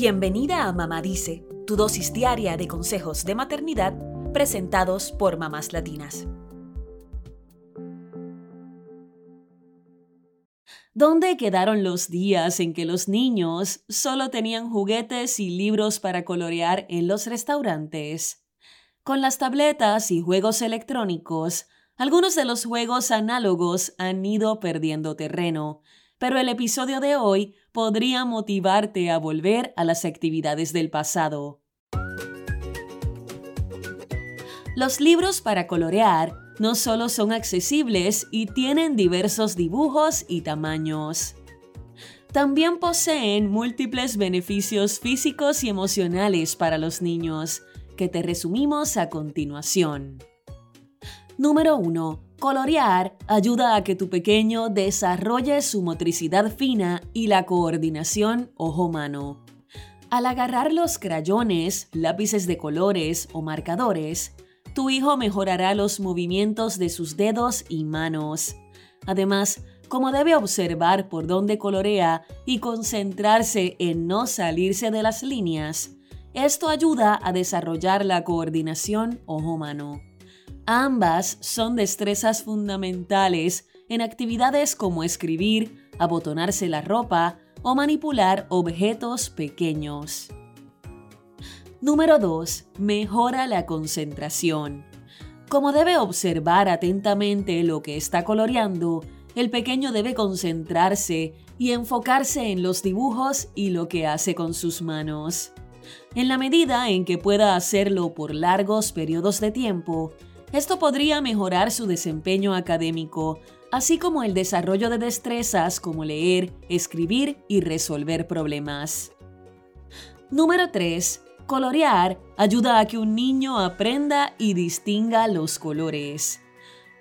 Bienvenida a Mamá Dice, tu dosis diaria de consejos de maternidad presentados por mamás latinas. ¿Dónde quedaron los días en que los niños solo tenían juguetes y libros para colorear en los restaurantes? Con las tabletas y juegos electrónicos, algunos de los juegos análogos han ido perdiendo terreno, pero el episodio de hoy podría motivarte a volver a las actividades del pasado. Los libros para colorear no solo son accesibles y tienen diversos dibujos y tamaños. También poseen múltiples beneficios físicos y emocionales para los niños, que te resumimos a continuación. Número 1. Colorear ayuda a que tu pequeño desarrolle su motricidad fina y la coordinación ojo-mano. Al agarrar los crayones, lápices de colores o marcadores, tu hijo mejorará los movimientos de sus dedos y manos. Además, como debe observar por dónde colorea y concentrarse en no salirse de las líneas, esto ayuda a desarrollar la coordinación ojo-mano. Ambas son destrezas fundamentales en actividades como escribir, abotonarse la ropa o manipular objetos pequeños. Número 2. Mejora la concentración. Como debe observar atentamente lo que está coloreando, el pequeño debe concentrarse y enfocarse en los dibujos y lo que hace con sus manos. En la medida en que pueda hacerlo por largos periodos de tiempo, esto podría mejorar su desempeño académico, así como el desarrollo de destrezas como leer, escribir y resolver problemas. Número 3. Colorear ayuda a que un niño aprenda y distinga los colores.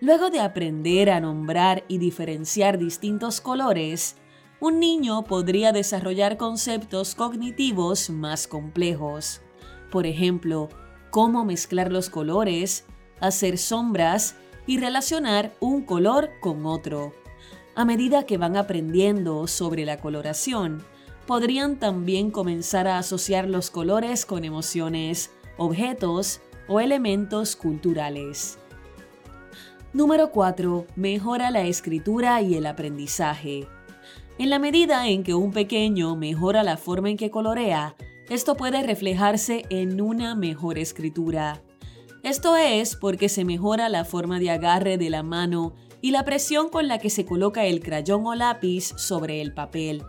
Luego de aprender a nombrar y diferenciar distintos colores, un niño podría desarrollar conceptos cognitivos más complejos. Por ejemplo, cómo mezclar los colores, hacer sombras y relacionar un color con otro. A medida que van aprendiendo sobre la coloración, podrían también comenzar a asociar los colores con emociones, objetos o elementos culturales. Número 4. Mejora la escritura y el aprendizaje. En la medida en que un pequeño mejora la forma en que colorea, esto puede reflejarse en una mejor escritura. Esto es porque se mejora la forma de agarre de la mano y la presión con la que se coloca el crayón o lápiz sobre el papel.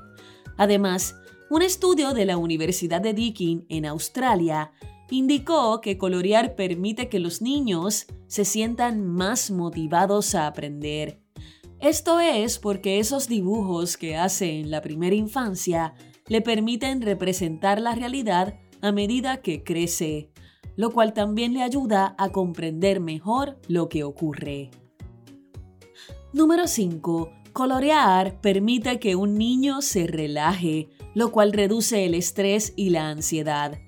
Además, un estudio de la Universidad de Deakin en Australia indicó que colorear permite que los niños se sientan más motivados a aprender. Esto es porque esos dibujos que hace en la primera infancia le permiten representar la realidad a medida que crece lo cual también le ayuda a comprender mejor lo que ocurre. Número 5. Colorear permite que un niño se relaje, lo cual reduce el estrés y la ansiedad.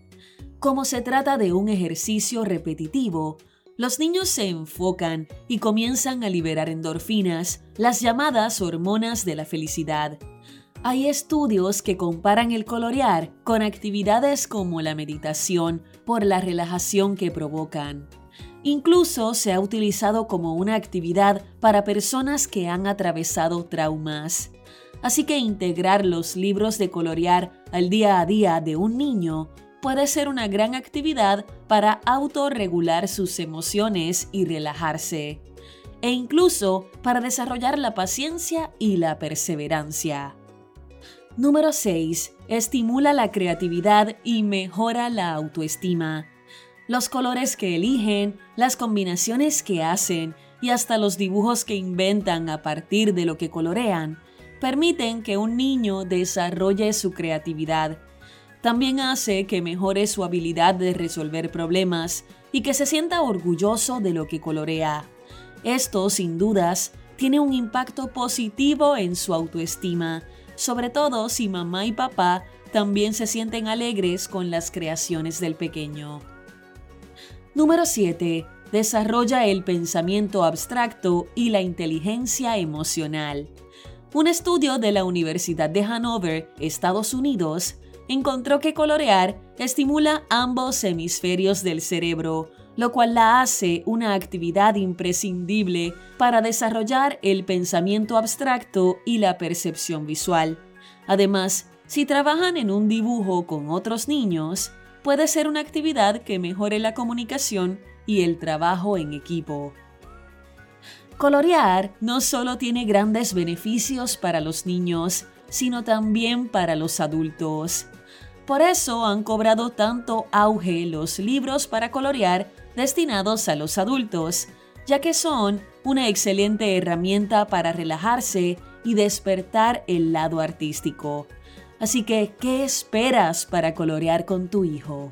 Como se trata de un ejercicio repetitivo, los niños se enfocan y comienzan a liberar endorfinas, las llamadas hormonas de la felicidad. Hay estudios que comparan el colorear con actividades como la meditación por la relajación que provocan. Incluso se ha utilizado como una actividad para personas que han atravesado traumas. Así que integrar los libros de colorear al día a día de un niño puede ser una gran actividad para autorregular sus emociones y relajarse, e incluso para desarrollar la paciencia y la perseverancia. Número 6. Estimula la creatividad y mejora la autoestima. Los colores que eligen, las combinaciones que hacen y hasta los dibujos que inventan a partir de lo que colorean permiten que un niño desarrolle su creatividad. También hace que mejore su habilidad de resolver problemas y que se sienta orgulloso de lo que colorea. Esto, sin dudas, tiene un impacto positivo en su autoestima sobre todo si mamá y papá también se sienten alegres con las creaciones del pequeño. Número 7. Desarrolla el pensamiento abstracto y la inteligencia emocional. Un estudio de la Universidad de Hanover, Estados Unidos, encontró que colorear estimula ambos hemisferios del cerebro, lo cual la hace una actividad imprescindible para desarrollar el pensamiento abstracto y la percepción visual. Además, si trabajan en un dibujo con otros niños, puede ser una actividad que mejore la comunicación y el trabajo en equipo. Colorear no solo tiene grandes beneficios para los niños, sino también para los adultos. Por eso han cobrado tanto auge los libros para colorear destinados a los adultos, ya que son una excelente herramienta para relajarse y despertar el lado artístico. Así que, ¿qué esperas para colorear con tu hijo?